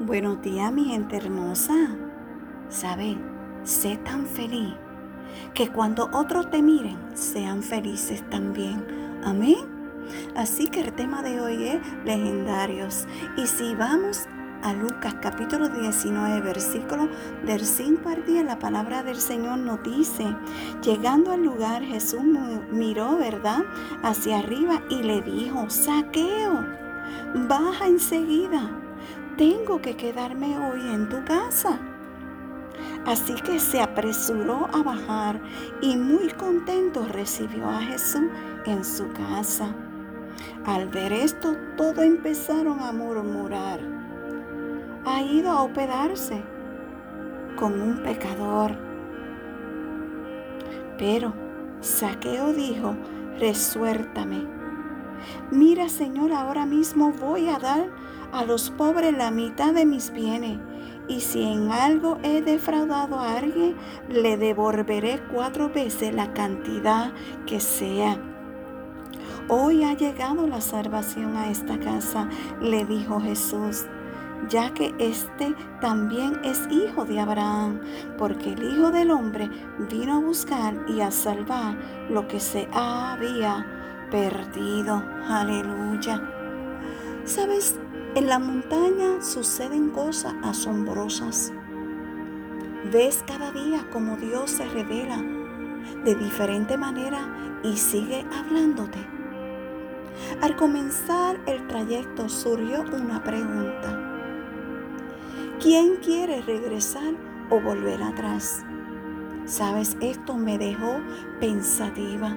Buenos días, mi gente hermosa. ¿Sabe? Sé tan feliz que cuando otros te miren, sean felices también. Amén. Así que el tema de hoy es legendarios. Y si vamos a Lucas capítulo 19, versículo del 5 al 10, la palabra del Señor nos dice, llegando al lugar, Jesús miró, ¿verdad?, hacia arriba y le dijo, saqueo, baja enseguida tengo que quedarme hoy en tu casa. Así que se apresuró a bajar y muy contento recibió a Jesús en su casa. Al ver esto, todos empezaron a murmurar. Ha ido a hospedarse con un pecador. Pero Saqueo dijo, resuértame. Mira, Señor, ahora mismo voy a dar a los pobres la mitad de mis bienes, y si en algo he defraudado a alguien, le devolveré cuatro veces la cantidad que sea. Hoy ha llegado la salvación a esta casa, le dijo Jesús, ya que éste también es hijo de Abraham, porque el Hijo del Hombre vino a buscar y a salvar lo que se había perdido. Aleluya. ¿Sabes? En la montaña suceden cosas asombrosas. Ves cada día como Dios se revela de diferente manera y sigue hablándote. Al comenzar el trayecto surgió una pregunta. ¿Quién quiere regresar o volver atrás? Sabes, esto me dejó pensativa.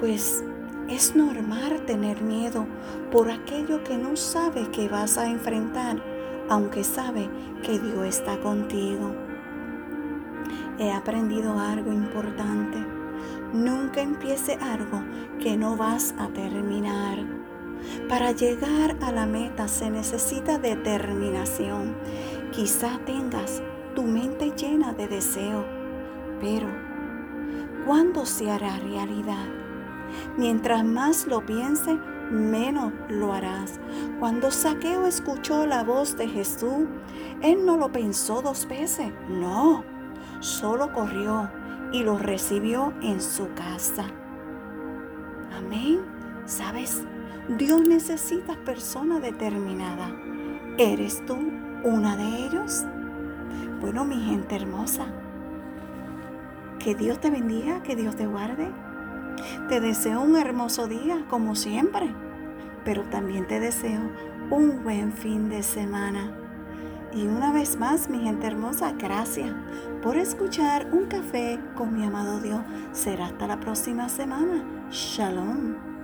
Pues es normal tener miedo por aquello que no sabe que vas a enfrentar, aunque sabe que Dios está contigo. He aprendido algo importante. Nunca empiece algo que no vas a terminar. Para llegar a la meta se necesita determinación. Quizá tengas tu mente llena de deseo, pero ¿cuándo se hará realidad? Mientras más lo piense, menos lo harás. Cuando Saqueo escuchó la voz de Jesús, él no lo pensó dos veces, no, solo corrió y lo recibió en su casa. Amén. ¿Sabes? Dios necesita personas determinadas. ¿Eres tú una de ellos? Bueno, mi gente hermosa, que Dios te bendiga, que Dios te guarde. Te deseo un hermoso día, como siempre, pero también te deseo un buen fin de semana. Y una vez más, mi gente hermosa, gracias por escuchar un café con mi amado Dios. Será hasta la próxima semana. Shalom.